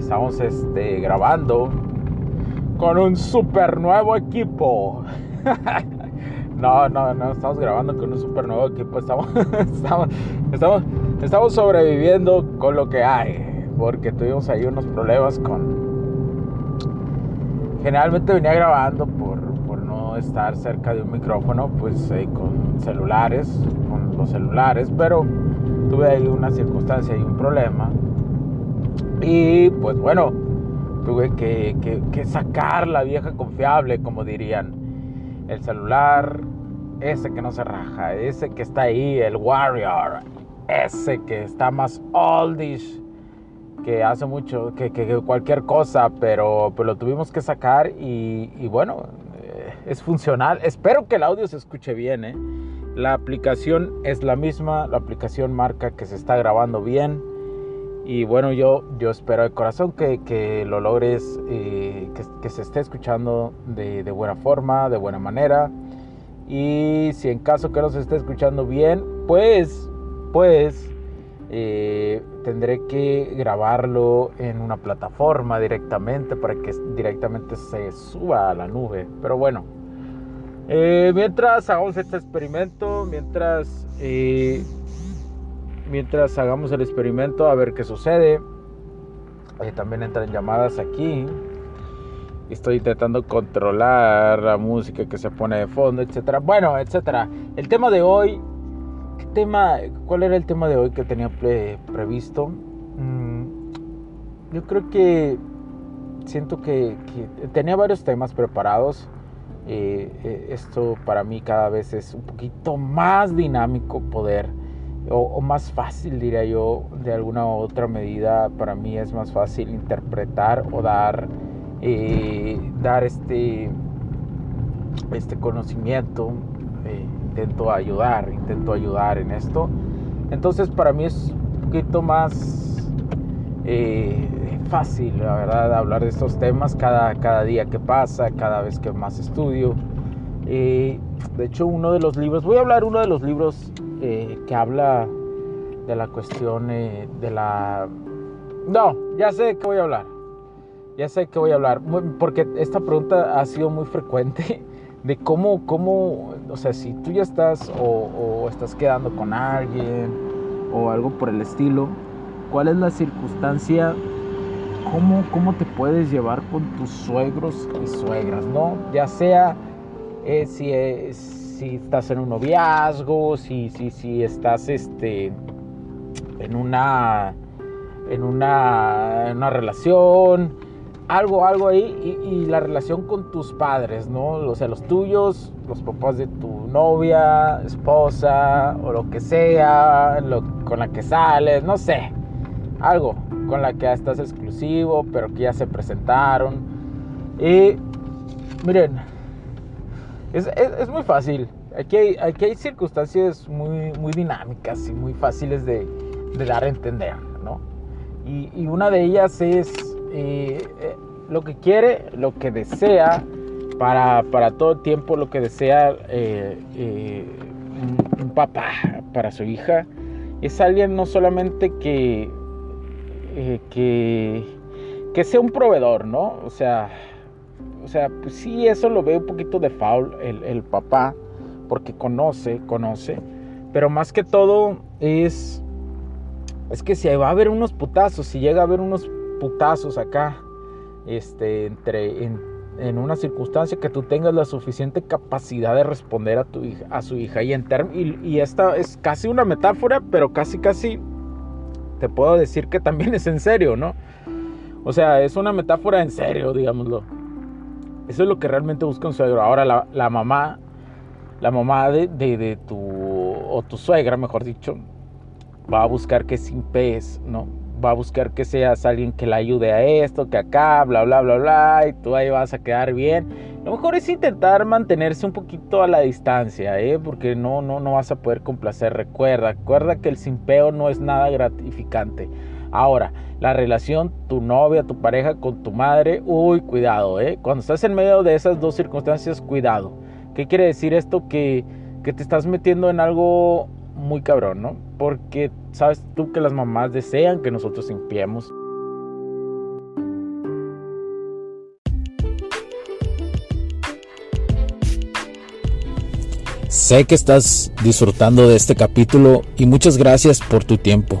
Estamos este, grabando con un super nuevo equipo. no, no, no, estamos grabando con un super nuevo equipo. Estamos, estamos, estamos, estamos sobreviviendo con lo que hay. Porque tuvimos ahí unos problemas con... Generalmente venía grabando por, por no estar cerca de un micrófono, pues eh, con celulares, con los celulares, pero tuve ahí una circunstancia y un problema. Y pues bueno, tuve que, sacar la vieja confiable, como dirían. El celular, ese que no se raja, ese que está ahí, el Warrior, ese que está más oldish, que hace mucho, que, cualquier cosa, pero, pero, lo tuvimos que sacar y, bueno, eh, es funcional. Espero que el audio se escuche bien, ¿eh? La aplicación es la misma, la aplicación marca que se está grabando bien. Y bueno, yo, yo espero de corazón que, lo logres, eh, que, se esté escuchando de, buena forma, de buena manera. Y si en caso que no se esté escuchando bien, pues, pues, eh, tendré que grabarlo en una plataforma directamente para que directamente se suba a la nube. Pero bueno, eh, mientras hagamos este experimento, mientras mientras hagamos el experimento a ver qué sucede. Eh, también entran llamadas aquí. Estoy intentando controlar la música que se pone de fondo, etcétera. Bueno, etcétera. El tema de hoy, ¿qué tema? ¿Cuál era el tema de hoy que tenía previsto? Mm, yo creo que siento que, tenía varios temas preparados. Eh, eh, esto para mí cada vez es un poquito más dinámico poder o, más fácil, diría yo, de alguna u otra medida, para mí es más fácil interpretar o dar, eh, dar este, este conocimiento. Eh, intento ayudar, intento ayudar en esto. Entonces para mí es un poquito más eh, fácil, la verdad, hablar de estos temas cada, cada día que pasa, cada vez que más estudio. de hecho, uno de los libros, voy a hablar uno de los libros eh, que habla de la cuestión eh, de la... No, ya sé que voy a hablar. Ya sé que voy a hablar. Porque esta pregunta ha sido muy frecuente de cómo, cómo o sea, si tú ya estás o, estás quedando con alguien o algo por el estilo, ¿cuál es la circunstancia? ¿Cómo, cómo te puedes llevar con tus suegros y suegras, no? Ya sea eh, si es si estás en un noviazgo, si, si, si estás este, en, una, en, una, una relación, algo, algo ahí, y, la relación con tus padres, ¿no? O sea, los tuyos, los papás de tu novia, esposa, o lo que sea, con la que sales, no sé, algo con la que estás exclusivo, pero que ya se presentaron. Y miren, es, muy fácil. Aquí hay, aquí hay circunstancias muy, muy dinámicas y muy fáciles de, dar a entender, ¿no? Y, una de ellas es eh, eh, lo que quiere, lo que desea, para, para todo el tiempo lo que desea eh, un, papá para su hija, es alguien no solamente que, que, que sea un proveedor, ¿no? O sea, o sea, pues sí, eso lo ve un poquito de foul el, papá, porque conoce, conoce, pero más que todo es, es que si va a haber unos putazos, si llega a haber unos putazos acá, este, entre, en, una circunstancia que tú tengas la suficiente capacidad de responder a tu hija, a su hija, y, en y, y esta es casi una metáfora, pero casi, casi te puedo decir que también es en serio, ¿no? O sea, es una metáfora en serio, digámoslo. Eso es lo que realmente busca un suegro. Ahora la, mamá, la mamá de, de, tu, o tu suegra, mejor dicho, va a buscar que sin pez, ¿no? Va a buscar que seas alguien que la ayude a esto, que acá, bla, bla, bla, bla, y tú ahí vas a quedar bien. Lo mejor es intentar mantenerse un poquito a la distancia, ¿eh? Porque no, no, no vas a poder complacer. Recuerda, recuerda que el simpeo no es nada gratificante. Ahora, la relación, tu novia, tu pareja con tu madre, uy, cuidado, ¿eh? Cuando estás en medio de esas dos circunstancias, cuidado. ¿Qué quiere decir esto? Que, que te estás metiendo en algo muy cabrón, ¿no? Porque sabes tú que las mamás desean que nosotros limpiemos. Sé que estás disfrutando de este capítulo y muchas gracias por tu tiempo.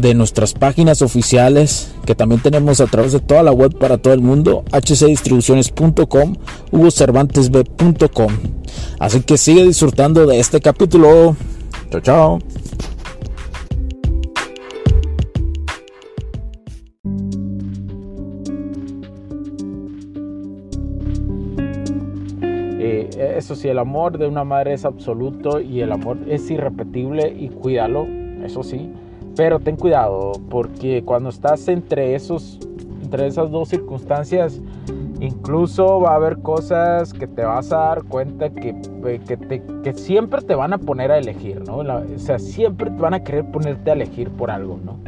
de nuestras páginas oficiales que también tenemos a través de toda la web para todo el mundo, hcdistribuciones.com, hugocervantesb.com. Así que sigue disfrutando de este capítulo. Chao, chao. Eh, eso sí, el amor de una madre es absoluto y el amor es irrepetible y cuídalo, eso sí pero ten cuidado, porque cuando estás entre, esos, entre esas dos circunstancias, incluso va a haber cosas que te vas a dar cuenta que, que, te, que siempre te van a poner a elegir, ¿no? o sea, siempre te van a querer ponerte a elegir por algo, ¿no?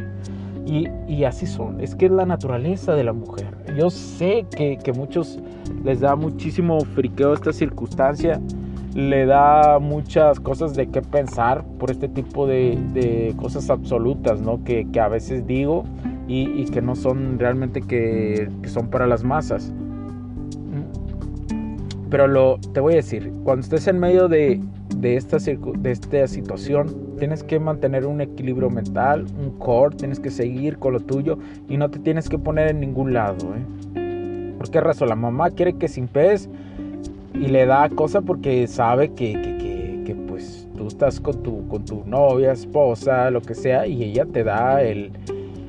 Y, y, así son, es que es la naturaleza de la mujer. Yo sé que, que muchos les da muchísimo friqueo esta circunstancia, le da muchas cosas de qué pensar por este tipo de, cosas absolutas, ¿no? Que, a veces digo y, que no son realmente que, son para las masas. Pero lo, te voy a decir, cuando estés en medio de, esta, de esta situación, tienes que mantener un equilibrio mental, un core, tienes que seguir con lo tuyo y no te tienes que poner en ningún lado. ¿eh? ¿Por qué razón? La mamá quiere que sin pez y le da cosa porque sabe que, que, que, pues tú estás con tu, con tu novia, esposa, lo que sea, y ella te da el,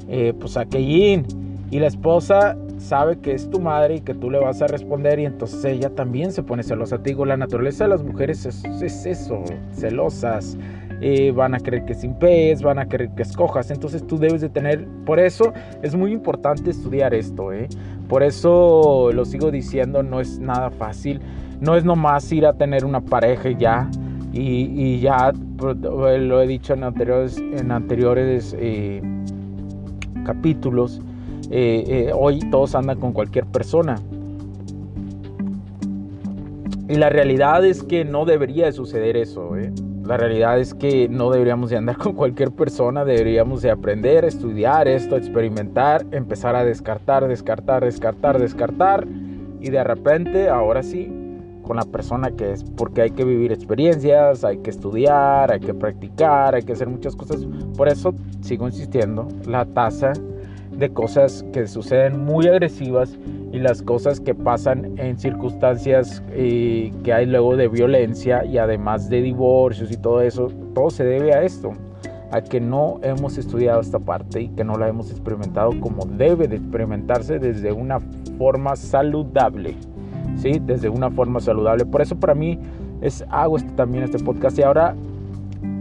eh, pues aquellín. Y la esposa sabe que es tu madre y que tú le vas a responder y entonces ella también se pone celosa. Te digo, la naturaleza de las mujeres es, es eso, celosas. Eh, van a querer que sin pez, van a querer que escojas. Entonces tú debes de tener, por eso es muy importante estudiar esto. ¿eh? Por eso lo sigo diciendo, no es nada fácil. No es nomás ir a tener una pareja ya. Y, ya pues, lo he dicho en anteriores, en anteriores eh, capítulos. Hoy todos andan con cualquier persona. Y la realidad es que no debería de suceder eso. La realidad es que no deberíamos de andar con cualquier persona, deberíamos de aprender, estudiar esto, experimentar, empezar a descartar, descartar, descartar, descartar. Y de repente, ahora sí, con la persona que es, porque hay que vivir experiencias, hay que estudiar, hay que practicar, hay que hacer muchas cosas. Por eso sigo insistiendo, la tasa de cosas que suceden muy agresivas y las cosas que pasan en circunstancias eh, que hay luego de violencia y además de divorcios y todo eso, todo se debe a esto, a que no hemos estudiado esta parte y que no la hemos experimentado como debe de experimentarse desde una forma saludable. ¿sí? Desde una forma saludable. Por eso para mí es, hago este, también este podcast y ahora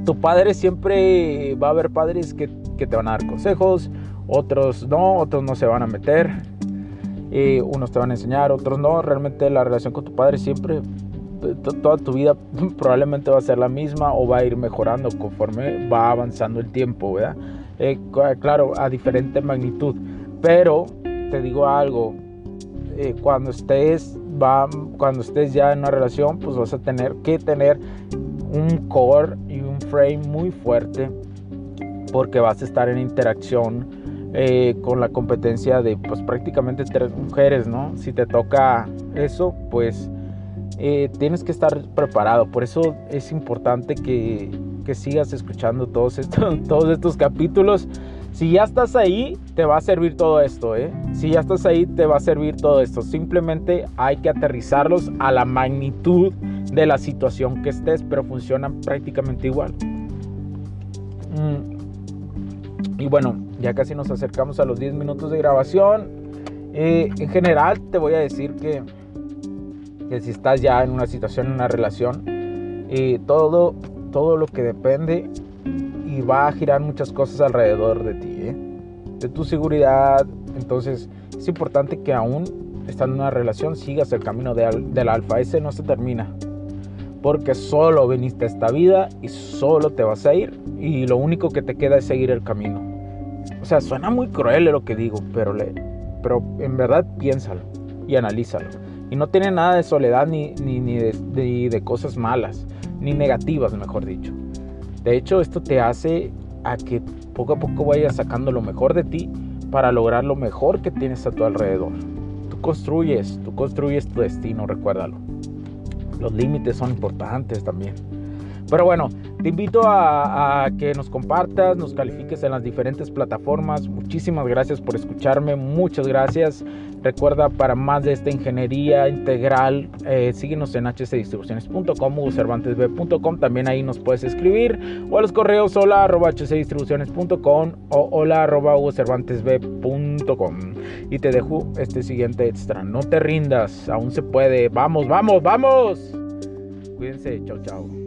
tu padre siempre va a haber padres que, que, te van a dar consejos, otros no, otros no se van a meter, y unos te van a enseñar, otros no. Realmente la relación con tu padre siempre, toda tu vida probablemente va a ser la misma o va a ir mejorando conforme va avanzando el tiempo, ¿verdad? Eh, claro, a diferente magnitud. Pero te digo algo, eh, cuando estés va, cuando estés ya en una relación, pues vas a tener que tener un core y un frame muy fuerte porque vas a estar en interacción eh, con la competencia de pues prácticamente tres mujeres, ¿no? Si te toca eso, pues eh, tienes que estar preparado. Por eso es importante que, que sigas escuchando todos estos, todos estos capítulos. Si ya estás ahí, te va a servir todo esto, ¿eh? Si ya estás ahí, te va a servir todo esto. Simplemente hay que aterrizarlos a la magnitud de la situación que estés, pero funcionan prácticamente igual. Mm. Y bueno, ya casi nos acercamos a los 10 minutos de grabación. Eh, en general, te voy a decir que, que si estás ya en una situación, en una relación, eh, todo, todo lo que depende y va a girar muchas cosas alrededor de ti, ¿eh? de tu seguridad. Entonces, es importante que aún estando en una relación sigas el camino del alfa. Ese no se termina. Porque solo viniste a esta vida y solo te vas a ir. Y lo único que te queda es seguir el camino. O sea, suena muy cruel lo que digo, pero, le, pero en verdad piénsalo y analízalo. Y no tiene nada de soledad ni, ni, ni de, cosas malas, ni negativas, mejor dicho. De hecho, esto te hace a que poco a poco vayas sacando lo mejor de ti para lograr lo mejor que tienes a tu alrededor. Tú construyes, tú construyes tu destino, recuérdalo. Los límites son importantes también. Pero bueno, te invito a, que nos compartas, nos califiques en las diferentes plataformas. Muchísimas gracias por escucharme, muchas gracias. Recuerda, para más de esta ingeniería integral, eh, síguenos en hcdistribuciones.com o cervantesb.com. También ahí nos puedes escribir o a los correos hola arroba o hola arroba cervantesb.com. Y te dejo este siguiente extra. No te rindas, aún se puede. Vamos, vamos, vamos. Cuídense, chao, chao.